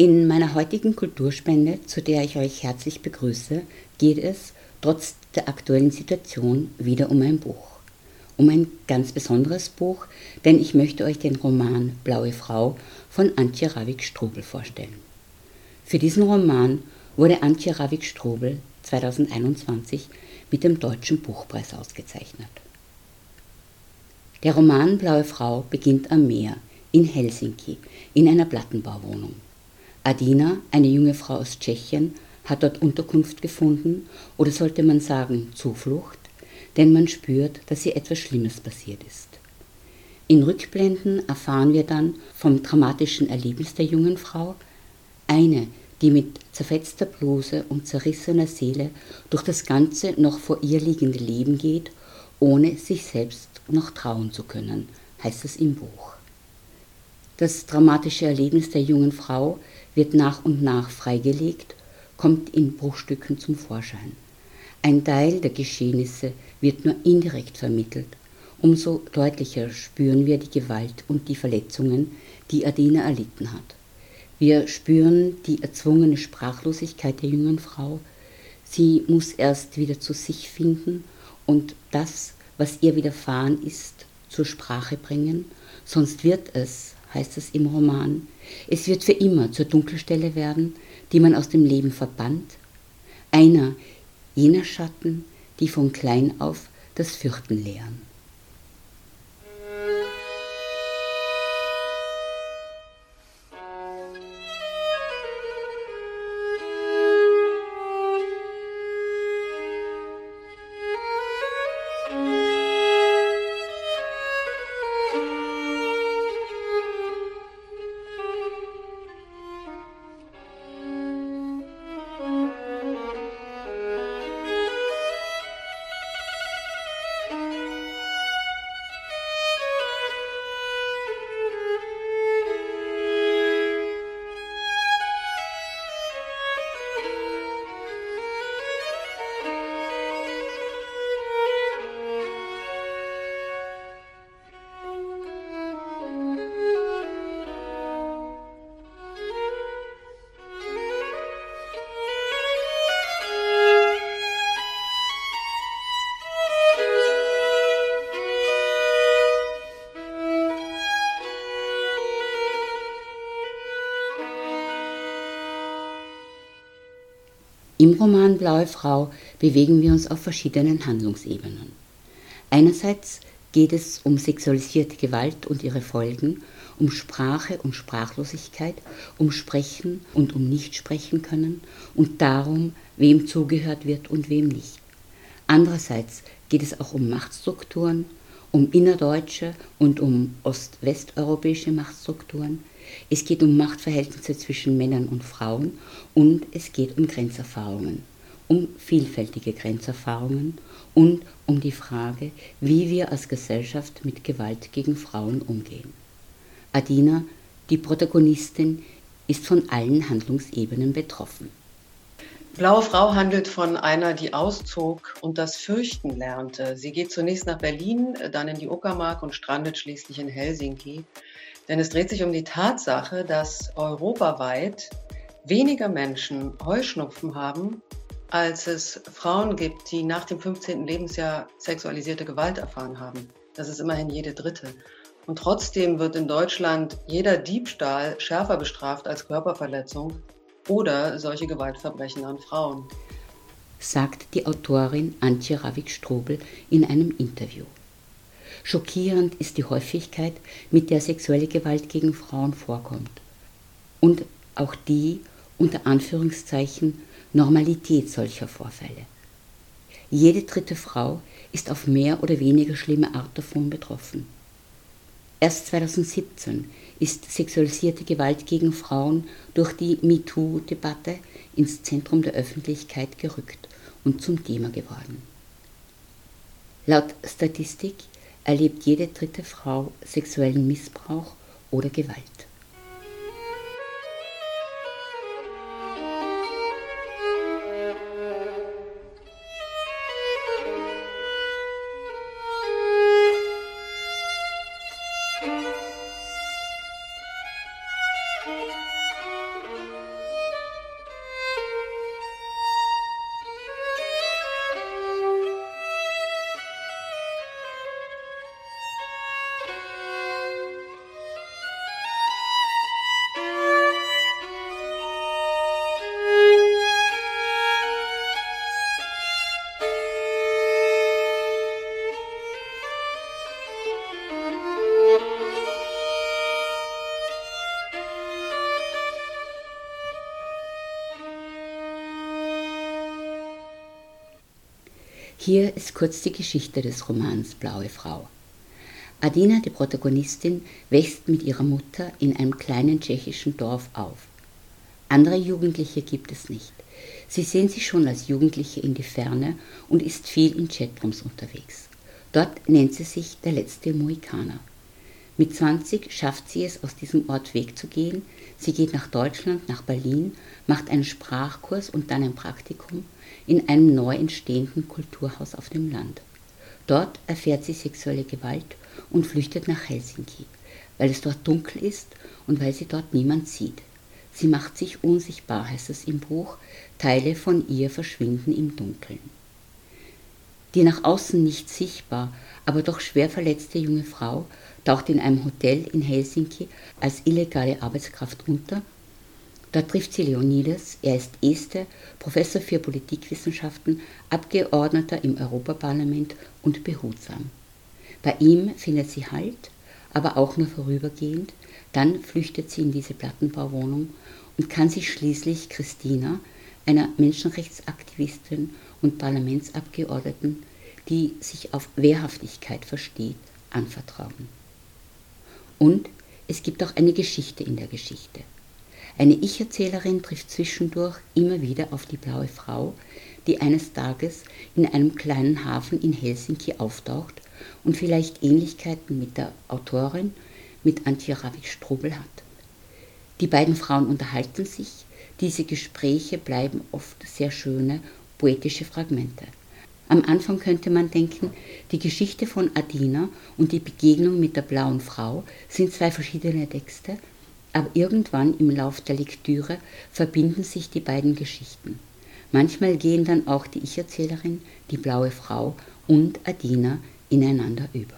In meiner heutigen Kulturspende, zu der ich euch herzlich begrüße, geht es, trotz der aktuellen Situation, wieder um ein Buch. Um ein ganz besonderes Buch, denn ich möchte euch den Roman Blaue Frau von Antje Ravik-Strobel vorstellen. Für diesen Roman wurde Antje Ravik-Strobel 2021 mit dem Deutschen Buchpreis ausgezeichnet. Der Roman Blaue Frau beginnt am Meer in Helsinki in einer Plattenbauwohnung. Adina, eine junge Frau aus Tschechien, hat dort Unterkunft gefunden oder sollte man sagen Zuflucht, denn man spürt, dass ihr etwas Schlimmes passiert ist. In Rückblenden erfahren wir dann vom dramatischen Erlebnis der jungen Frau, eine, die mit zerfetzter Bluse und zerrissener Seele durch das ganze noch vor ihr liegende Leben geht, ohne sich selbst noch trauen zu können, heißt es im Buch. Das dramatische Erlebnis der jungen Frau wird nach und nach freigelegt, kommt in Bruchstücken zum Vorschein. Ein Teil der Geschehnisse wird nur indirekt vermittelt. Umso deutlicher spüren wir die Gewalt und die Verletzungen, die Adina erlitten hat. Wir spüren die erzwungene Sprachlosigkeit der jungen Frau. Sie muss erst wieder zu sich finden und das, was ihr widerfahren ist, zur Sprache bringen, sonst wird es, heißt es im Roman. Es wird für immer zur Dunkelstelle werden, die man aus dem Leben verbannt. Einer jener Schatten, die von klein auf das Fürchten lehren. Im Roman Blaue Frau bewegen wir uns auf verschiedenen Handlungsebenen. Einerseits geht es um sexualisierte Gewalt und ihre Folgen, um Sprache und Sprachlosigkeit, um Sprechen und um Nichtsprechen können und darum, wem zugehört wird und wem nicht. Andererseits geht es auch um Machtstrukturen, um innerdeutsche und um ost-westeuropäische Machtstrukturen, es geht um Machtverhältnisse zwischen Männern und Frauen und es geht um Grenzerfahrungen, um vielfältige Grenzerfahrungen und um die Frage, wie wir als Gesellschaft mit Gewalt gegen Frauen umgehen. Adina, die Protagonistin, ist von allen Handlungsebenen betroffen. Blaue Frau handelt von einer, die auszog und das Fürchten lernte. Sie geht zunächst nach Berlin, dann in die Uckermark und strandet schließlich in Helsinki. Denn es dreht sich um die Tatsache, dass europaweit weniger Menschen Heuschnupfen haben, als es Frauen gibt, die nach dem 15. Lebensjahr sexualisierte Gewalt erfahren haben. Das ist immerhin jede dritte. Und trotzdem wird in Deutschland jeder Diebstahl schärfer bestraft als Körperverletzung oder solche Gewaltverbrechen an Frauen. Sagt die Autorin Antje Ravik-Strobel in einem Interview. Schockierend ist die Häufigkeit, mit der sexuelle Gewalt gegen Frauen vorkommt. Und auch die, unter Anführungszeichen, Normalität solcher Vorfälle. Jede dritte Frau ist auf mehr oder weniger schlimme Art davon betroffen. Erst 2017 ist sexualisierte Gewalt gegen Frauen durch die MeToo-Debatte ins Zentrum der Öffentlichkeit gerückt und zum Thema geworden. Laut Statistik erlebt jede dritte Frau sexuellen Missbrauch oder Gewalt. Hier ist kurz die Geschichte des Romans Blaue Frau. Adina, die Protagonistin, wächst mit ihrer Mutter in einem kleinen tschechischen Dorf auf. Andere Jugendliche gibt es nicht. Sie sehen sich schon als Jugendliche in die Ferne und ist viel in Chatrooms unterwegs. Dort nennt sie sich der letzte Mohikaner. Mit 20 schafft sie es, aus diesem Ort wegzugehen. Sie geht nach Deutschland, nach Berlin, macht einen Sprachkurs und dann ein Praktikum in einem neu entstehenden Kulturhaus auf dem Land. Dort erfährt sie sexuelle Gewalt und flüchtet nach Helsinki, weil es dort dunkel ist und weil sie dort niemand sieht. Sie macht sich unsichtbar, heißt es im Buch, Teile von ihr verschwinden im Dunkeln. Die nach außen nicht sichtbar, aber doch schwer verletzte junge Frau taucht in einem Hotel in Helsinki als illegale Arbeitskraft unter. Dort trifft sie Leonidas, er ist Este, Professor für Politikwissenschaften, Abgeordneter im Europaparlament und behutsam. Bei ihm findet sie Halt, aber auch nur vorübergehend, dann flüchtet sie in diese Plattenbauwohnung und kann sich schließlich Christina, einer Menschenrechtsaktivistin und Parlamentsabgeordneten, die sich auf Wehrhaftigkeit versteht, anvertrauen. Und es gibt auch eine Geschichte in der Geschichte. Eine Ich-Erzählerin trifft zwischendurch immer wieder auf die blaue Frau, die eines Tages in einem kleinen Hafen in Helsinki auftaucht und vielleicht Ähnlichkeiten mit der Autorin, mit Antje Ravik-Strobel hat. Die beiden Frauen unterhalten sich, diese Gespräche bleiben oft sehr schöne, poetische Fragmente. Am Anfang könnte man denken, die Geschichte von Adina und die Begegnung mit der blauen Frau sind zwei verschiedene Texte, aber irgendwann im Lauf der Lektüre verbinden sich die beiden Geschichten. Manchmal gehen dann auch die Ich-Erzählerin, die blaue Frau und Adina ineinander über.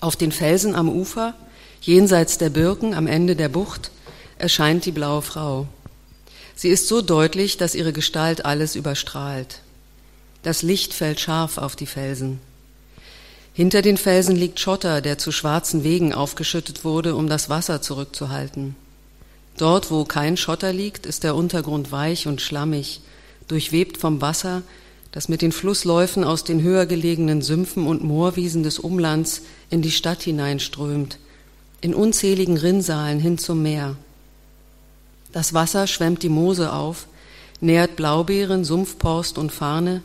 Auf den Felsen am Ufer, jenseits der Birken am Ende der Bucht, erscheint die blaue Frau. Sie ist so deutlich, dass ihre Gestalt alles überstrahlt. Das Licht fällt scharf auf die Felsen. Hinter den Felsen liegt Schotter, der zu schwarzen Wegen aufgeschüttet wurde, um das Wasser zurückzuhalten. Dort, wo kein Schotter liegt, ist der Untergrund weich und schlammig, durchwebt vom Wasser, das mit den Flussläufen aus den höher gelegenen Sümpfen und Moorwiesen des Umlands in die Stadt hineinströmt, in unzähligen Rinnsalen hin zum Meer. Das Wasser schwemmt die Moose auf, nährt Blaubeeren, Sumpfporst und Farne,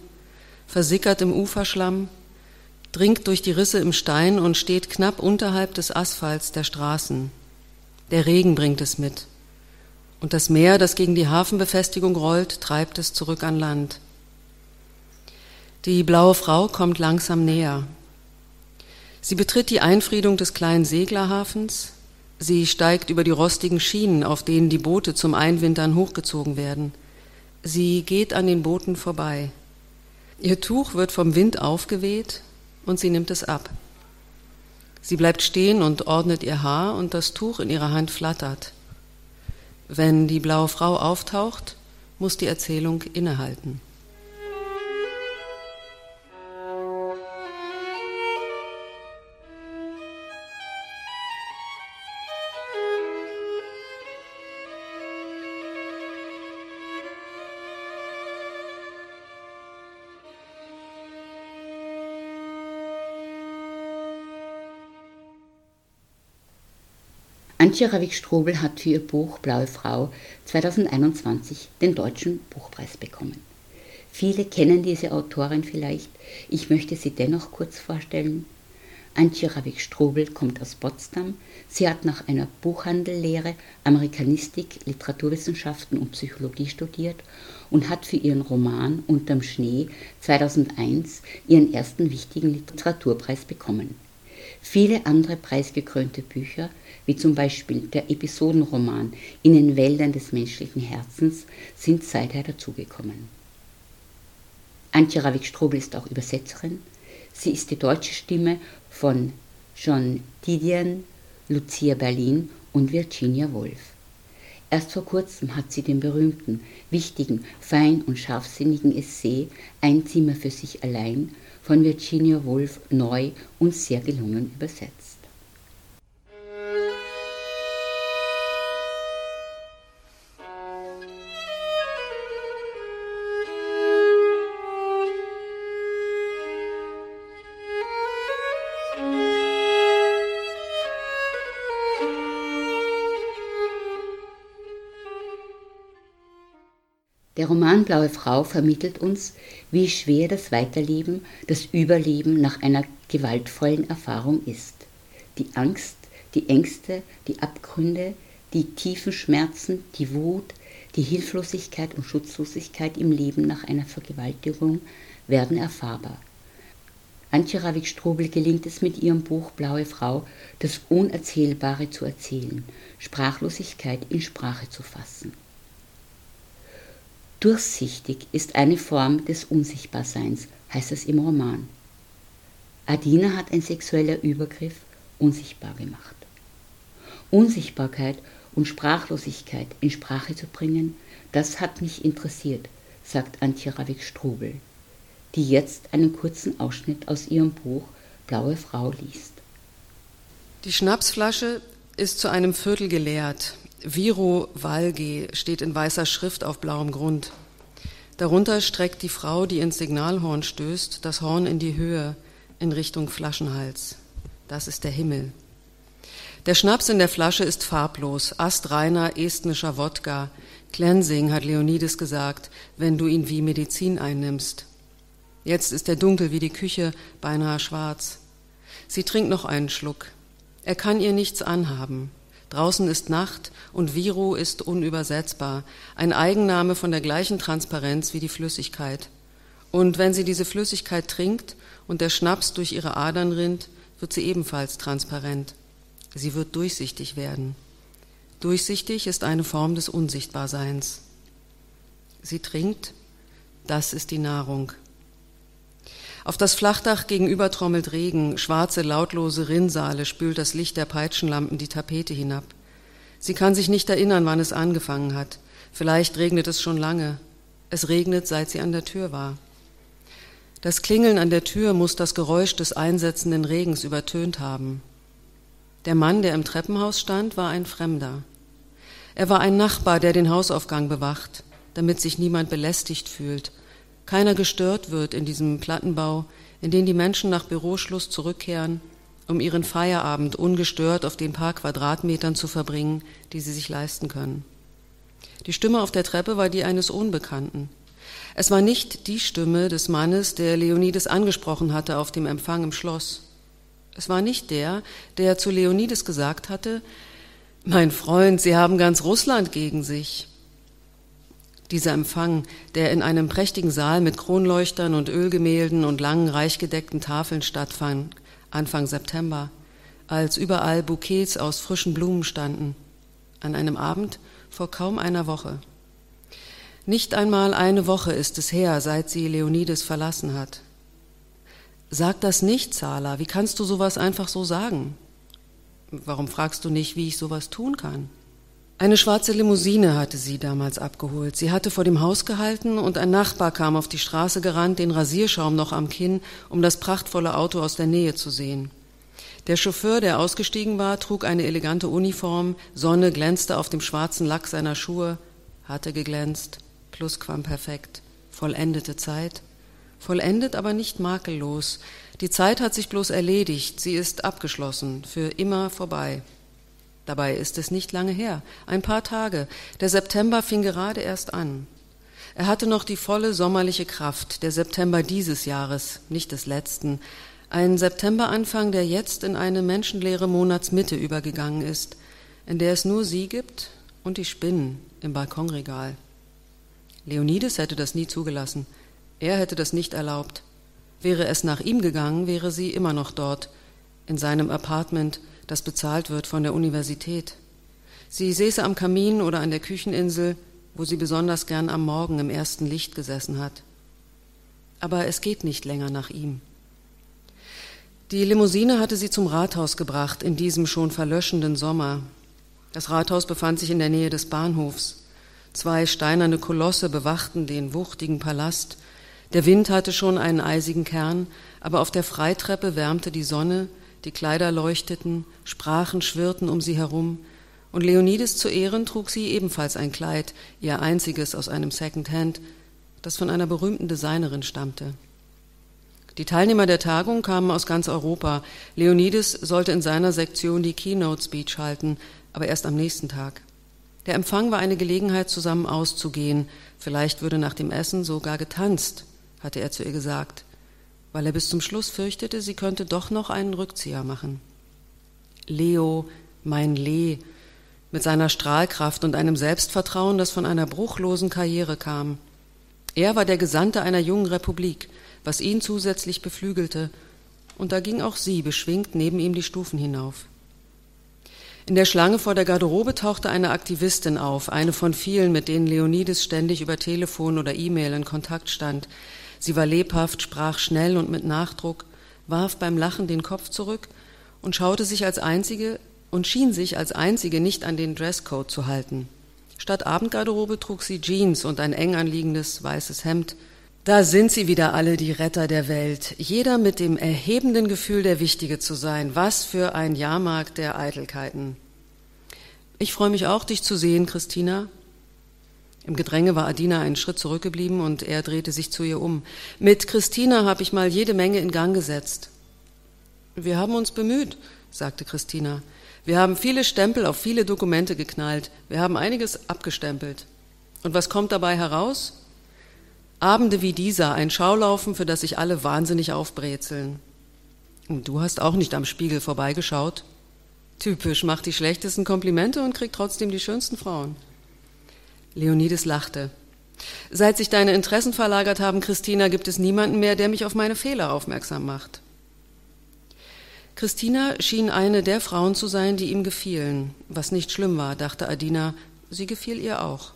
versickert im Uferschlamm, dringt durch die Risse im Stein und steht knapp unterhalb des Asphalts der Straßen. Der Regen bringt es mit. Und das Meer, das gegen die Hafenbefestigung rollt, treibt es zurück an Land. Die blaue Frau kommt langsam näher. Sie betritt die Einfriedung des kleinen Seglerhafens. Sie steigt über die rostigen Schienen, auf denen die Boote zum Einwintern hochgezogen werden. Sie geht an den Booten vorbei. Ihr Tuch wird vom Wind aufgeweht und sie nimmt es ab. Sie bleibt stehen und ordnet ihr Haar und das Tuch in ihrer Hand flattert. Wenn die blaue Frau auftaucht, muss die Erzählung innehalten. Antje Ravik-Strobel hat für ihr Buch Blaue Frau 2021 den Deutschen Buchpreis bekommen. Viele kennen diese Autorin vielleicht, ich möchte sie dennoch kurz vorstellen. Antje Ravik-Strobel kommt aus Potsdam. Sie hat nach einer Buchhandellehre Amerikanistik, Literaturwissenschaften und Psychologie studiert und hat für ihren Roman Unterm Schnee 2001 ihren ersten wichtigen Literaturpreis bekommen. Viele andere preisgekrönte Bücher wie zum Beispiel der Episodenroman In den Wäldern des menschlichen Herzens, sind seither dazugekommen. Antje Ravik-Strobel ist auch Übersetzerin. Sie ist die deutsche Stimme von John Didion, Lucia Berlin und Virginia Woolf. Erst vor kurzem hat sie den berühmten, wichtigen, fein und scharfsinnigen Essay Ein Zimmer für sich allein von Virginia Woolf neu und sehr gelungen übersetzt. Roman Blaue Frau vermittelt uns, wie schwer das Weiterleben, das Überleben nach einer gewaltvollen Erfahrung ist. Die Angst, die Ängste, die Abgründe, die tiefen Schmerzen, die Wut, die Hilflosigkeit und Schutzlosigkeit im Leben nach einer Vergewaltigung werden erfahrbar. Antje Ravik-Strobel gelingt es mit ihrem Buch Blaue Frau, das Unerzählbare zu erzählen, Sprachlosigkeit in Sprache zu fassen. Durchsichtig ist eine Form des Unsichtbarseins, heißt es im Roman. Adina hat ein sexueller Übergriff unsichtbar gemacht. Unsichtbarkeit und Sprachlosigkeit in Sprache zu bringen, das hat mich interessiert, sagt Antje Ravik-Strubel, die jetzt einen kurzen Ausschnitt aus ihrem Buch Blaue Frau liest. Die Schnapsflasche ist zu einem Viertel geleert. Viro Valge steht in weißer Schrift auf blauem Grund. Darunter streckt die Frau, die ins Signalhorn stößt, das Horn in die Höhe in Richtung Flaschenhals. Das ist der Himmel. Der Schnaps in der Flasche ist farblos, astreiner estnischer Wodka. Cleansing, hat Leonides gesagt, wenn du ihn wie Medizin einnimmst. Jetzt ist er dunkel wie die Küche, beinahe schwarz. Sie trinkt noch einen Schluck. Er kann ihr nichts anhaben. Draußen ist Nacht und Viru ist unübersetzbar, ein Eigenname von der gleichen Transparenz wie die Flüssigkeit. Und wenn sie diese Flüssigkeit trinkt und der Schnaps durch ihre Adern rinnt, wird sie ebenfalls transparent. Sie wird durchsichtig werden. Durchsichtig ist eine Form des Unsichtbarseins. Sie trinkt, das ist die Nahrung. Auf das Flachdach gegenüber trommelt Regen, schwarze, lautlose Rinnsale spült das Licht der Peitschenlampen die Tapete hinab. Sie kann sich nicht erinnern, wann es angefangen hat. Vielleicht regnet es schon lange. Es regnet, seit sie an der Tür war. Das Klingeln an der Tür muss das Geräusch des einsetzenden Regens übertönt haben. Der Mann, der im Treppenhaus stand, war ein Fremder. Er war ein Nachbar, der den Hausaufgang bewacht, damit sich niemand belästigt fühlt, keiner gestört wird in diesem Plattenbau, in den die Menschen nach Büroschluss zurückkehren, um ihren Feierabend ungestört auf den paar Quadratmetern zu verbringen, die sie sich leisten können. Die Stimme auf der Treppe war die eines Unbekannten. Es war nicht die Stimme des Mannes, der Leonides angesprochen hatte auf dem Empfang im Schloss. Es war nicht der, der zu Leonides gesagt hatte, mein Freund, Sie haben ganz Russland gegen sich. Dieser Empfang, der in einem prächtigen Saal mit Kronleuchtern und Ölgemälden und langen, reich gedeckten Tafeln stattfand, Anfang September, als überall Bouquets aus frischen Blumen standen, an einem Abend vor kaum einer Woche. Nicht einmal eine Woche ist es her, seit sie Leonides verlassen hat. Sag das nicht, Zala. Wie kannst du sowas einfach so sagen? Warum fragst du nicht, wie ich sowas tun kann? Eine schwarze Limousine hatte sie damals abgeholt. Sie hatte vor dem Haus gehalten und ein Nachbar kam auf die Straße gerannt, den Rasierschaum noch am Kinn, um das prachtvolle Auto aus der Nähe zu sehen. Der Chauffeur, der ausgestiegen war, trug eine elegante Uniform, Sonne glänzte auf dem schwarzen Lack seiner Schuhe, hatte geglänzt, plusquamperfekt, vollendete Zeit. Vollendet, aber nicht makellos. Die Zeit hat sich bloß erledigt, sie ist abgeschlossen, für immer vorbei. Dabei ist es nicht lange her, ein paar Tage. Der September fing gerade erst an. Er hatte noch die volle sommerliche Kraft, der September dieses Jahres, nicht des letzten. Ein Septemberanfang, der jetzt in eine menschenleere Monatsmitte übergegangen ist, in der es nur sie gibt und die Spinnen im Balkonregal. Leonides hätte das nie zugelassen. Er hätte das nicht erlaubt. Wäre es nach ihm gegangen, wäre sie immer noch dort, in seinem Apartment, das bezahlt wird von der Universität. Sie säße am Kamin oder an der Kücheninsel, wo sie besonders gern am Morgen im ersten Licht gesessen hat. Aber es geht nicht länger nach ihm. Die Limousine hatte sie zum Rathaus gebracht in diesem schon verlöschenden Sommer. Das Rathaus befand sich in der Nähe des Bahnhofs. Zwei steinerne Kolosse bewachten den wuchtigen Palast, der Wind hatte schon einen eisigen Kern, aber auf der Freitreppe wärmte die Sonne, die Kleider leuchteten, Sprachen schwirrten um sie herum, und Leonides zu Ehren trug sie ebenfalls ein Kleid, ihr einziges aus einem Second Hand, das von einer berühmten Designerin stammte. Die Teilnehmer der Tagung kamen aus ganz Europa. Leonides sollte in seiner Sektion die Keynote Speech halten, aber erst am nächsten Tag. Der Empfang war eine Gelegenheit, zusammen auszugehen. Vielleicht würde nach dem Essen sogar getanzt, hatte er zu ihr gesagt, weil er bis zum Schluss fürchtete, sie könnte doch noch einen Rückzieher machen. Leo, mein Lee, mit seiner Strahlkraft und einem Selbstvertrauen, das von einer bruchlosen Karriere kam. Er war der Gesandte einer jungen Republik, was ihn zusätzlich beflügelte, und da ging auch sie beschwingt neben ihm die Stufen hinauf. In der Schlange vor der Garderobe tauchte eine Aktivistin auf, eine von vielen, mit denen Leonides ständig über Telefon oder E-Mail in Kontakt stand. Sie war lebhaft, sprach schnell und mit Nachdruck, warf beim Lachen den Kopf zurück und schaute sich als einzige und schien sich als einzige nicht an den Dresscode zu halten. Statt Abendgarderobe trug sie Jeans und ein eng anliegendes weißes Hemd. Da sind sie wieder alle, die Retter der Welt, jeder mit dem erhebenden Gefühl, der Wichtige zu sein. Was für ein Jahrmarkt der Eitelkeiten. Ich freue mich auch, dich zu sehen, Christina. Im Gedränge war Adina einen Schritt zurückgeblieben und er drehte sich zu ihr um. Mit Christina habe ich mal jede Menge in Gang gesetzt. Wir haben uns bemüht, sagte Christina. Wir haben viele Stempel auf viele Dokumente geknallt. Wir haben einiges abgestempelt. Und was kommt dabei heraus? Abende wie dieser, ein Schaulaufen, für das sich alle wahnsinnig aufbrezeln. Und du hast auch nicht am Spiegel vorbeigeschaut. Typisch, macht die schlechtesten Komplimente und kriegt trotzdem die schönsten Frauen. Leonides lachte. Seit sich deine Interessen verlagert haben, Christina, gibt es niemanden mehr, der mich auf meine Fehler aufmerksam macht. Christina schien eine der Frauen zu sein, die ihm gefielen, was nicht schlimm war, dachte Adina, sie gefiel ihr auch.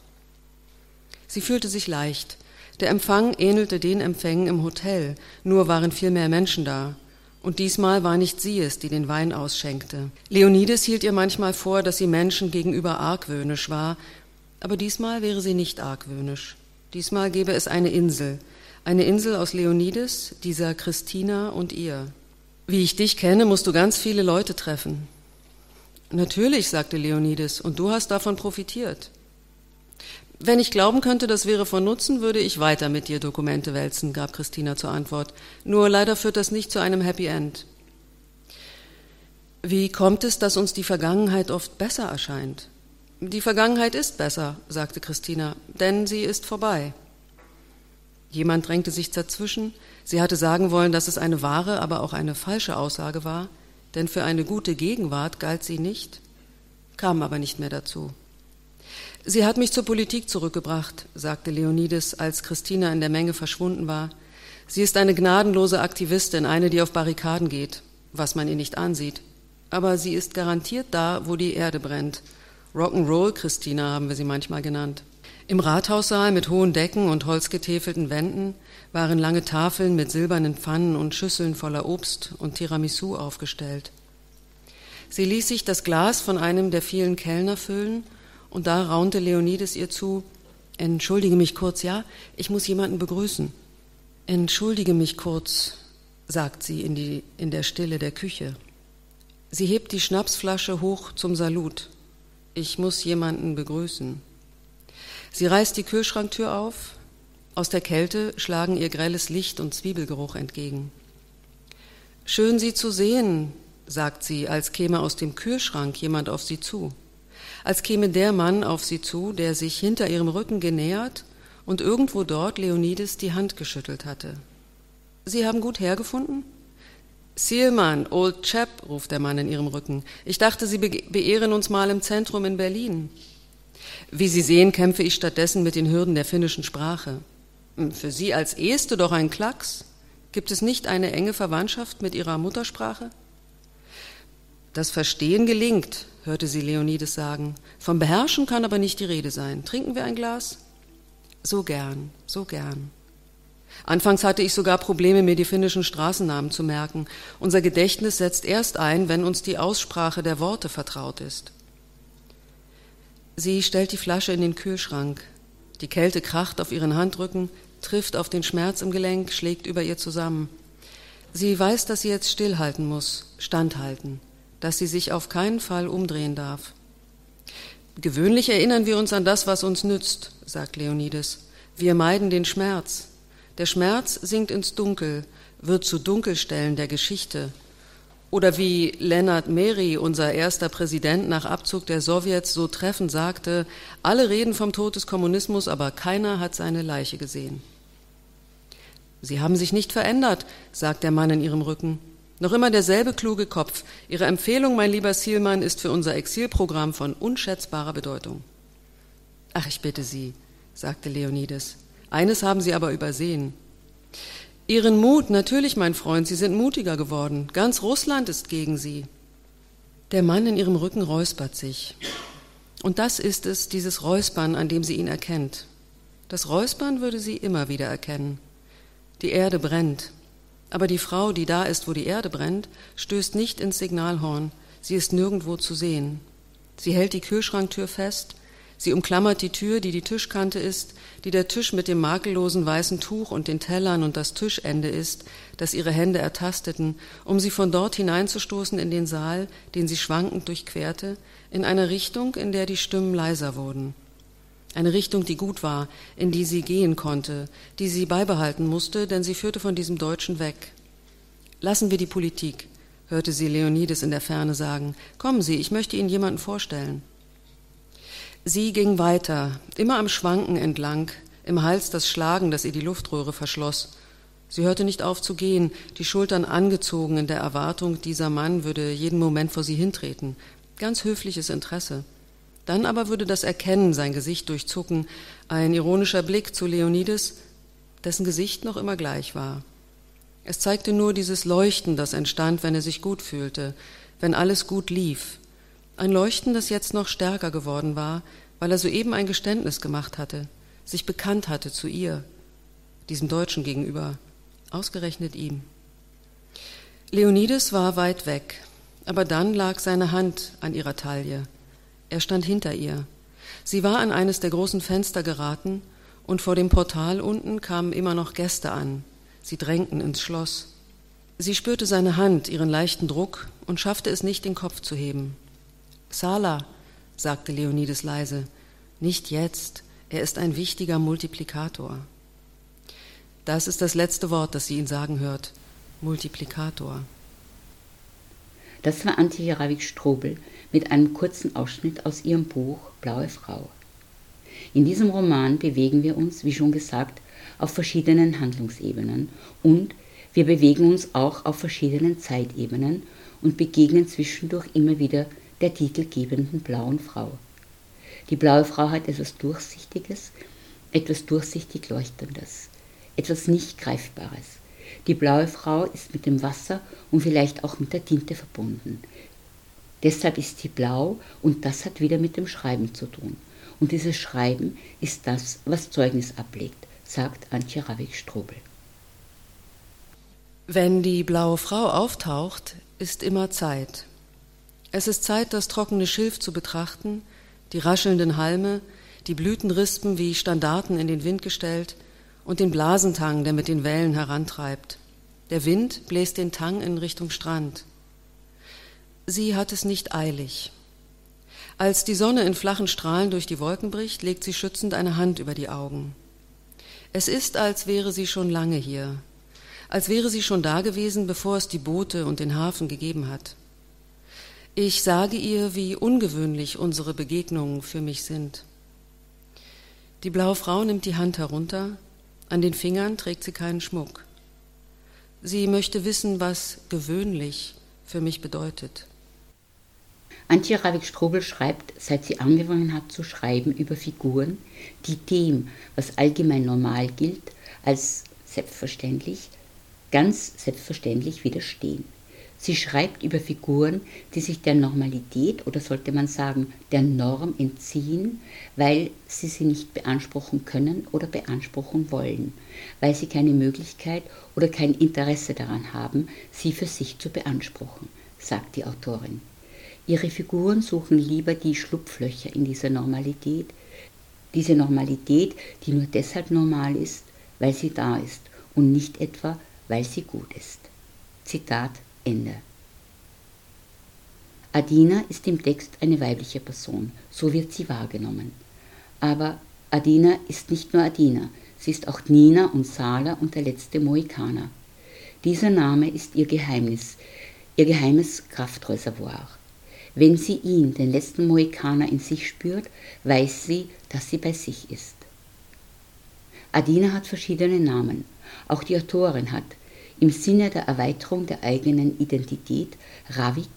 Sie fühlte sich leicht. Der Empfang ähnelte den Empfängen im Hotel, nur waren viel mehr Menschen da. Und diesmal war nicht sie es, die den Wein ausschenkte. Leonides hielt ihr manchmal vor, dass sie Menschen gegenüber argwöhnisch war, aber diesmal wäre sie nicht argwöhnisch. Diesmal gäbe es eine Insel, eine Insel aus Leonides, dieser Christina und ihr. Wie ich dich kenne, musst du ganz viele Leute treffen. Natürlich, sagte Leonides, und du hast davon profitiert. Wenn ich glauben könnte, das wäre von Nutzen, würde ich weiter mit dir Dokumente wälzen, gab Christina zur Antwort. Nur leider führt das nicht zu einem Happy End. Wie kommt es, dass uns die Vergangenheit oft besser erscheint? Die Vergangenheit ist besser, sagte Christina, denn sie ist vorbei. Jemand drängte sich dazwischen. Sie hatte sagen wollen, dass es eine wahre, aber auch eine falsche Aussage war, denn für eine gute Gegenwart galt sie nicht, kam aber nicht mehr dazu. Sie hat mich zur Politik zurückgebracht, sagte Leonides, als Christina in der Menge verschwunden war. Sie ist eine gnadenlose Aktivistin, eine, die auf Barrikaden geht, was man ihr nicht ansieht. Aber sie ist garantiert da, wo die Erde brennt. Rock'n'Roll Christina haben wir sie manchmal genannt. Im Rathaussaal mit hohen Decken und holzgetäfelten Wänden waren lange Tafeln mit silbernen Pfannen und Schüsseln voller Obst und Tiramisu aufgestellt. Sie ließ sich das Glas von einem der vielen Kellner füllen, und da raunte Leonides ihr zu Entschuldige mich kurz, ja, ich muss jemanden begrüßen. Entschuldige mich kurz, sagt sie in, die, in der Stille der Küche. Sie hebt die Schnapsflasche hoch zum Salut. Ich muss jemanden begrüßen. Sie reißt die Kühlschranktür auf. Aus der Kälte schlagen ihr grelles Licht und Zwiebelgeruch entgegen. Schön, Sie zu sehen, sagt sie, als käme aus dem Kühlschrank jemand auf sie zu. Als käme der Mann auf sie zu, der sich hinter ihrem Rücken genähert und irgendwo dort Leonides die Hand geschüttelt hatte. Sie haben gut hergefunden? Seelmann, old chap, ruft der Mann in ihrem Rücken. Ich dachte, Sie beehren uns mal im Zentrum in Berlin. Wie Sie sehen, kämpfe ich stattdessen mit den Hürden der finnischen Sprache. Hm, für Sie als Este doch ein Klacks. Gibt es nicht eine enge Verwandtschaft mit Ihrer Muttersprache? Das Verstehen gelingt, hörte sie Leonides sagen. Vom Beherrschen kann aber nicht die Rede sein. Trinken wir ein Glas? So gern, so gern. Anfangs hatte ich sogar Probleme, mir die finnischen Straßennamen zu merken. Unser Gedächtnis setzt erst ein, wenn uns die Aussprache der Worte vertraut ist. Sie stellt die Flasche in den Kühlschrank. Die Kälte kracht auf ihren Handrücken, trifft auf den Schmerz im Gelenk, schlägt über ihr zusammen. Sie weiß, dass sie jetzt stillhalten muss, standhalten, dass sie sich auf keinen Fall umdrehen darf. Gewöhnlich erinnern wir uns an das, was uns nützt, sagt Leonides. Wir meiden den Schmerz. Der Schmerz sinkt ins Dunkel, wird zu Dunkelstellen der Geschichte. Oder wie Lennart Meri, unser erster Präsident nach Abzug der Sowjets, so treffend sagte, alle reden vom Tod des Kommunismus, aber keiner hat seine Leiche gesehen. Sie haben sich nicht verändert, sagt der Mann in ihrem Rücken. Noch immer derselbe kluge Kopf. Ihre Empfehlung, mein lieber Zielmann, ist für unser Exilprogramm von unschätzbarer Bedeutung. Ach, ich bitte Sie, sagte Leonides. Eines haben Sie aber übersehen. Ihren Mut, natürlich, mein Freund, Sie sind mutiger geworden. Ganz Russland ist gegen Sie. Der Mann in ihrem Rücken räuspert sich. Und das ist es, dieses Räuspern, an dem sie ihn erkennt. Das Räuspern würde sie immer wieder erkennen. Die Erde brennt. Aber die Frau, die da ist, wo die Erde brennt, stößt nicht ins Signalhorn. Sie ist nirgendwo zu sehen. Sie hält die Kühlschranktür fest, Sie umklammert die Tür, die die Tischkante ist, die der Tisch mit dem makellosen weißen Tuch und den Tellern und das Tischende ist, das ihre Hände ertasteten, um sie von dort hineinzustoßen in den Saal, den sie schwankend durchquerte, in eine Richtung, in der die Stimmen leiser wurden. Eine Richtung, die gut war, in die sie gehen konnte, die sie beibehalten musste, denn sie führte von diesem Deutschen weg. Lassen wir die Politik, hörte sie Leonides in der Ferne sagen. Kommen Sie, ich möchte Ihnen jemanden vorstellen. Sie ging weiter, immer am Schwanken entlang, im Hals das Schlagen, das ihr die Luftröhre verschloss. Sie hörte nicht auf zu gehen, die Schultern angezogen in der Erwartung, dieser Mann würde jeden Moment vor sie hintreten. Ganz höfliches Interesse. Dann aber würde das Erkennen sein Gesicht durchzucken, ein ironischer Blick zu Leonides, dessen Gesicht noch immer gleich war. Es zeigte nur dieses Leuchten, das entstand, wenn er sich gut fühlte, wenn alles gut lief, ein Leuchten, das jetzt noch stärker geworden war, weil er soeben ein Geständnis gemacht hatte, sich bekannt hatte zu ihr, diesem Deutschen gegenüber, ausgerechnet ihm. Leonides war weit weg, aber dann lag seine Hand an ihrer Taille. Er stand hinter ihr. Sie war an eines der großen Fenster geraten, und vor dem Portal unten kamen immer noch Gäste an. Sie drängten ins Schloss. Sie spürte seine Hand, ihren leichten Druck, und schaffte es nicht, den Kopf zu heben. Sala, sagte Leonides leise, nicht jetzt, er ist ein wichtiger Multiplikator. Das ist das letzte Wort, das sie ihn sagen hört. Multiplikator. Das war Antje Jaravik-Strobel mit einem kurzen Ausschnitt aus ihrem Buch Blaue Frau. In diesem Roman bewegen wir uns, wie schon gesagt, auf verschiedenen Handlungsebenen und wir bewegen uns auch auf verschiedenen Zeitebenen und begegnen zwischendurch immer wieder der titelgebenden blauen Frau. Die blaue Frau hat etwas Durchsichtiges, etwas durchsichtig Leuchtendes, etwas nicht Greifbares. Die blaue Frau ist mit dem Wasser und vielleicht auch mit der Tinte verbunden. Deshalb ist sie blau und das hat wieder mit dem Schreiben zu tun. Und dieses Schreiben ist das, was Zeugnis ablegt, sagt Antje Ravik-Strobel. Wenn die blaue Frau auftaucht, ist immer Zeit. Es ist Zeit, das trockene Schilf zu betrachten, die raschelnden Halme, die Blütenrispen wie Standarten in den Wind gestellt und den Blasentang, der mit den Wellen herantreibt. Der Wind bläst den Tang in Richtung Strand. Sie hat es nicht eilig. Als die Sonne in flachen Strahlen durch die Wolken bricht, legt sie schützend eine Hand über die Augen. Es ist, als wäre sie schon lange hier, als wäre sie schon da gewesen, bevor es die Boote und den Hafen gegeben hat. Ich sage ihr, wie ungewöhnlich unsere Begegnungen für mich sind. Die blaue Frau nimmt die Hand herunter, an den Fingern trägt sie keinen Schmuck. Sie möchte wissen, was gewöhnlich für mich bedeutet. Antje Ravik-Strobel schreibt, seit sie angefangen hat zu schreiben, über Figuren, die dem, was allgemein normal gilt, als selbstverständlich, ganz selbstverständlich widerstehen. Sie schreibt über Figuren, die sich der Normalität oder sollte man sagen der Norm entziehen, weil sie sie nicht beanspruchen können oder beanspruchen wollen, weil sie keine Möglichkeit oder kein Interesse daran haben, sie für sich zu beanspruchen, sagt die Autorin. Ihre Figuren suchen lieber die Schlupflöcher in dieser Normalität, diese Normalität, die nur deshalb normal ist, weil sie da ist und nicht etwa, weil sie gut ist. Zitat Ende. Adina ist im Text eine weibliche Person, so wird sie wahrgenommen. Aber Adina ist nicht nur Adina, sie ist auch Nina und Sala und der letzte Mohikaner. Dieser Name ist ihr Geheimnis, ihr geheimes Kraftreservoir. Wenn sie ihn, den letzten Mohikaner, in sich spürt, weiß sie, dass sie bei sich ist. Adina hat verschiedene Namen. Auch die Autorin hat im Sinne der Erweiterung der eigenen Identität Ravik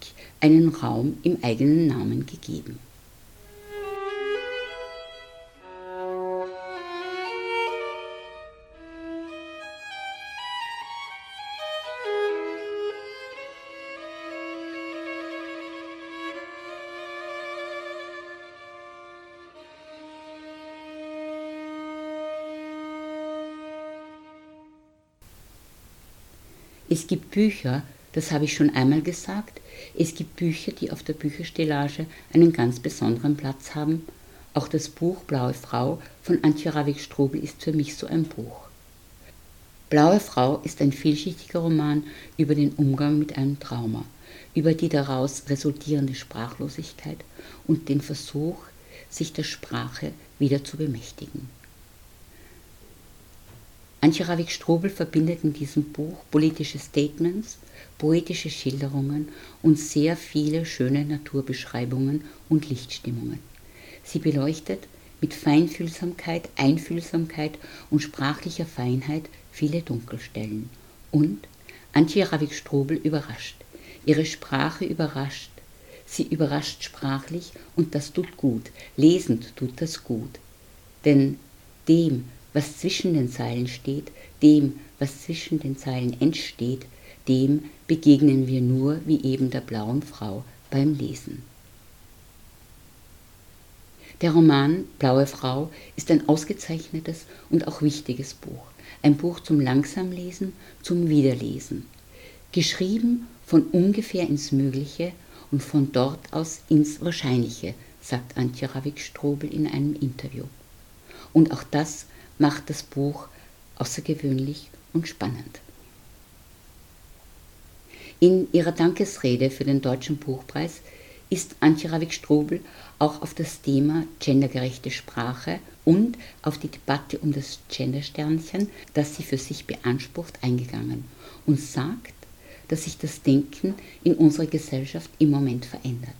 einen Raum im eigenen Namen gegeben. Es gibt Bücher, das habe ich schon einmal gesagt, es gibt Bücher, die auf der Bücherstellage einen ganz besonderen Platz haben. Auch das Buch Blaue Frau von Antje Ravik-Strobel ist für mich so ein Buch. Blaue Frau ist ein vielschichtiger Roman über den Umgang mit einem Trauma, über die daraus resultierende Sprachlosigkeit und den Versuch, sich der Sprache wieder zu bemächtigen. Antje Ravik-Strobel verbindet in diesem Buch politische Statements, poetische Schilderungen und sehr viele schöne Naturbeschreibungen und Lichtstimmungen. Sie beleuchtet mit Feinfühlsamkeit, Einfühlsamkeit und sprachlicher Feinheit viele Dunkelstellen. Und Antje Ravik-Strobel überrascht. Ihre Sprache überrascht. Sie überrascht sprachlich und das tut gut. Lesend tut das gut. Denn dem, was zwischen den Zeilen steht, dem, was zwischen den Zeilen entsteht, dem begegnen wir nur wie eben der blauen Frau beim Lesen. Der Roman Blaue Frau ist ein ausgezeichnetes und auch wichtiges Buch. Ein Buch zum Langsamlesen, zum Wiederlesen. Geschrieben von ungefähr ins Mögliche und von dort aus ins Wahrscheinliche, sagt Antje Ravik-Strobel in einem Interview. Und auch das macht das Buch außergewöhnlich und spannend. In ihrer Dankesrede für den Deutschen Buchpreis ist Antje Ravik-Strobel auch auf das Thema gendergerechte Sprache und auf die Debatte um das Gendersternchen, das sie für sich beansprucht, eingegangen und sagt, dass sich das Denken in unserer Gesellschaft im Moment verändert.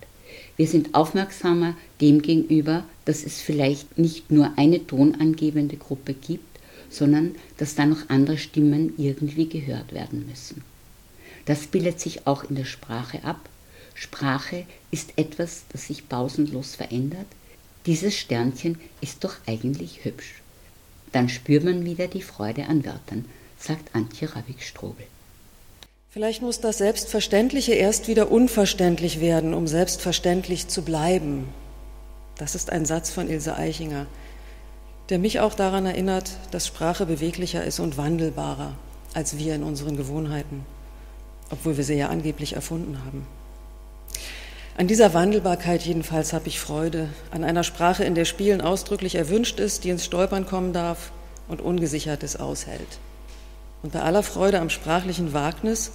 Wir sind aufmerksamer dem gegenüber, dass es vielleicht nicht nur eine tonangebende Gruppe gibt, sondern dass da noch andere Stimmen irgendwie gehört werden müssen. Das bildet sich auch in der Sprache ab. Sprache ist etwas, das sich pausenlos verändert. Dieses Sternchen ist doch eigentlich hübsch. Dann spürt man wieder die Freude an Wörtern, sagt Antje Ravik-Strobel. Vielleicht muss das Selbstverständliche erst wieder unverständlich werden, um selbstverständlich zu bleiben. Das ist ein Satz von Ilse Eichinger, der mich auch daran erinnert, dass Sprache beweglicher ist und wandelbarer als wir in unseren Gewohnheiten, obwohl wir sie ja angeblich erfunden haben. An dieser Wandelbarkeit jedenfalls habe ich Freude, an einer Sprache, in der Spielen ausdrücklich erwünscht ist, die ins Stolpern kommen darf und Ungesichertes aushält. Und bei aller Freude am sprachlichen Wagnis,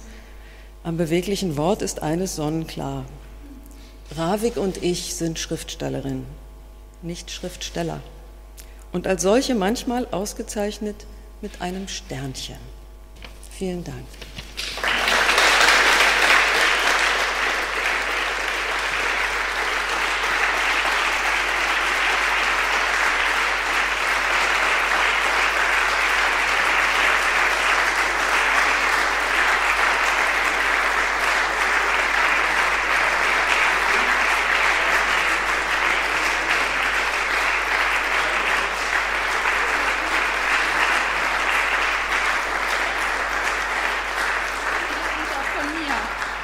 am beweglichen Wort ist eines sonnenklar. Ravik und ich sind Schriftstellerin, nicht Schriftsteller. Und als solche manchmal ausgezeichnet mit einem Sternchen. Vielen Dank.